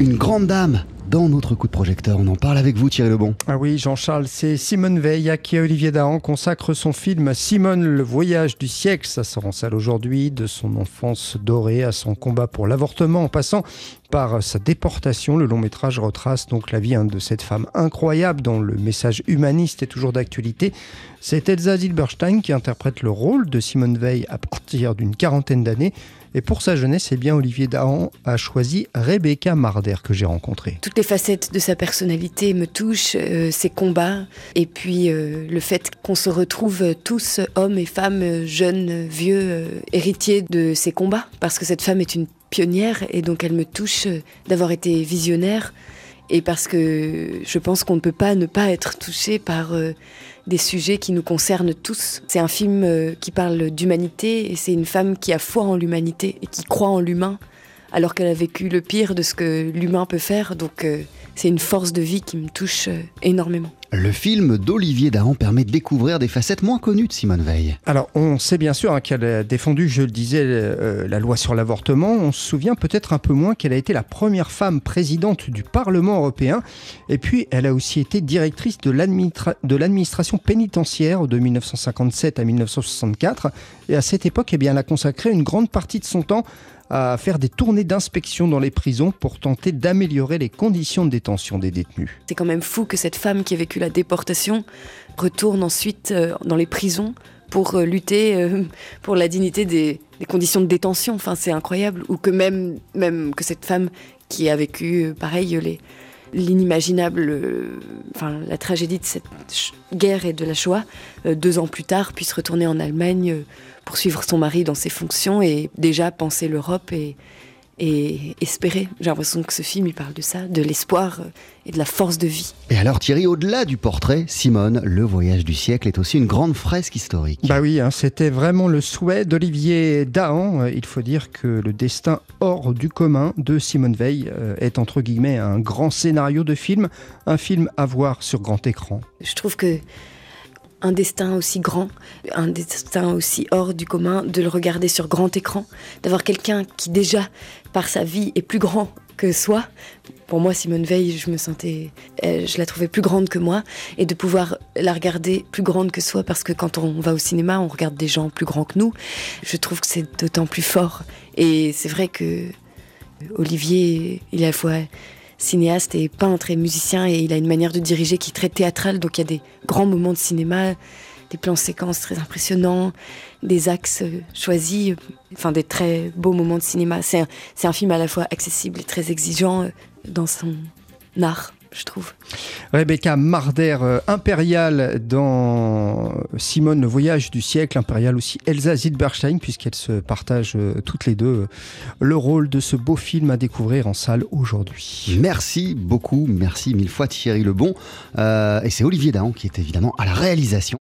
Une grande dame dans notre coup de projecteur. On en parle avec vous, Thierry Lebon. Ah oui, Jean-Charles, c'est Simone Veil à qui Olivier Dahan consacre son film Simone, le voyage du siècle. Ça sort en salle aujourd'hui, de son enfance dorée à son combat pour l'avortement, en passant par sa déportation. Le long métrage retrace donc la vie hein, de cette femme incroyable dont le message humaniste est toujours d'actualité. C'est Elsa Zilberstein qui interprète le rôle de Simone Veil à partir d'une quarantaine d'années. Et pour sa jeunesse, c'est bien Olivier Dahan a choisi Rebecca Marder que j'ai rencontrée. Toutes les facettes de sa personnalité me touchent, euh, ses combats, et puis euh, le fait qu'on se retrouve tous, hommes et femmes, jeunes, vieux, euh, héritiers de ses combats, parce que cette femme est une pionnière, et donc elle me touche d'avoir été visionnaire, et parce que je pense qu'on ne peut pas ne pas être touché par euh, des sujets qui nous concernent tous. C'est un film euh, qui parle d'humanité et c'est une femme qui a foi en l'humanité et qui croit en l'humain alors qu'elle a vécu le pire de ce que l'humain peut faire. Donc euh, c'est une force de vie qui me touche énormément. Le film d'Olivier Dahan permet de découvrir des facettes moins connues de Simone Veil. Alors, on sait bien sûr hein, qu'elle a défendu, je le disais, euh, la loi sur l'avortement. On se souvient peut-être un peu moins qu'elle a été la première femme présidente du Parlement européen. Et puis, elle a aussi été directrice de l'administration pénitentiaire de 1957 à 1964. Et à cette époque, eh bien, elle a consacré une grande partie de son temps à faire des tournées d'inspection dans les prisons pour tenter d'améliorer les conditions de détention des détenus. C'est quand même fou que cette femme qui a vécu la déportation retourne ensuite euh, dans les prisons pour euh, lutter euh, pour la dignité des, conditions de détention. Enfin, c'est incroyable. Ou que même, même que cette femme qui a vécu, pareil, les, l'inimaginable, enfin la tragédie de cette guerre et de la Shoah, deux ans plus tard, puisse retourner en Allemagne pour suivre son mari dans ses fonctions et déjà penser l'Europe et, et espérer. J'ai l'impression que ce film, il parle de ça, de l'espoir euh, et de la force de vie. Et alors Thierry, au-delà du portrait, Simone, le voyage du siècle est aussi une grande fresque historique. Bah oui, hein, c'était vraiment le souhait d'Olivier Dahan. Il faut dire que le destin hors du commun de Simone Veil euh, est entre guillemets un grand scénario de film, un film à voir sur grand écran. Je trouve que un destin aussi grand, un destin aussi hors du commun, de le regarder sur grand écran, d'avoir quelqu'un qui déjà, par sa vie, est plus grand que soi. Pour moi, Simone Veil, je me sentais, euh, je la trouvais plus grande que moi, et de pouvoir la regarder plus grande que soi, parce que quand on va au cinéma, on regarde des gens plus grands que nous. Je trouve que c'est d'autant plus fort. Et c'est vrai que Olivier, il est à la fois cinéaste et peintre et musicien et il a une manière de diriger qui est très théâtrale. Donc il y a des grands moments de cinéma, des plans séquences très impressionnants, des axes choisis, enfin des très beaux moments de cinéma. C'est un, un film à la fois accessible et très exigeant euh, dans son art je trouve. Rebecca Marder, euh, impériale dans Simone, le voyage du siècle, impériale aussi Elsa Zilberstein, puisqu'elles se partagent euh, toutes les deux euh, le rôle de ce beau film à découvrir en salle aujourd'hui. Merci beaucoup, merci mille fois Thierry Lebon. et c'est Olivier Dahan qui est évidemment à la réalisation.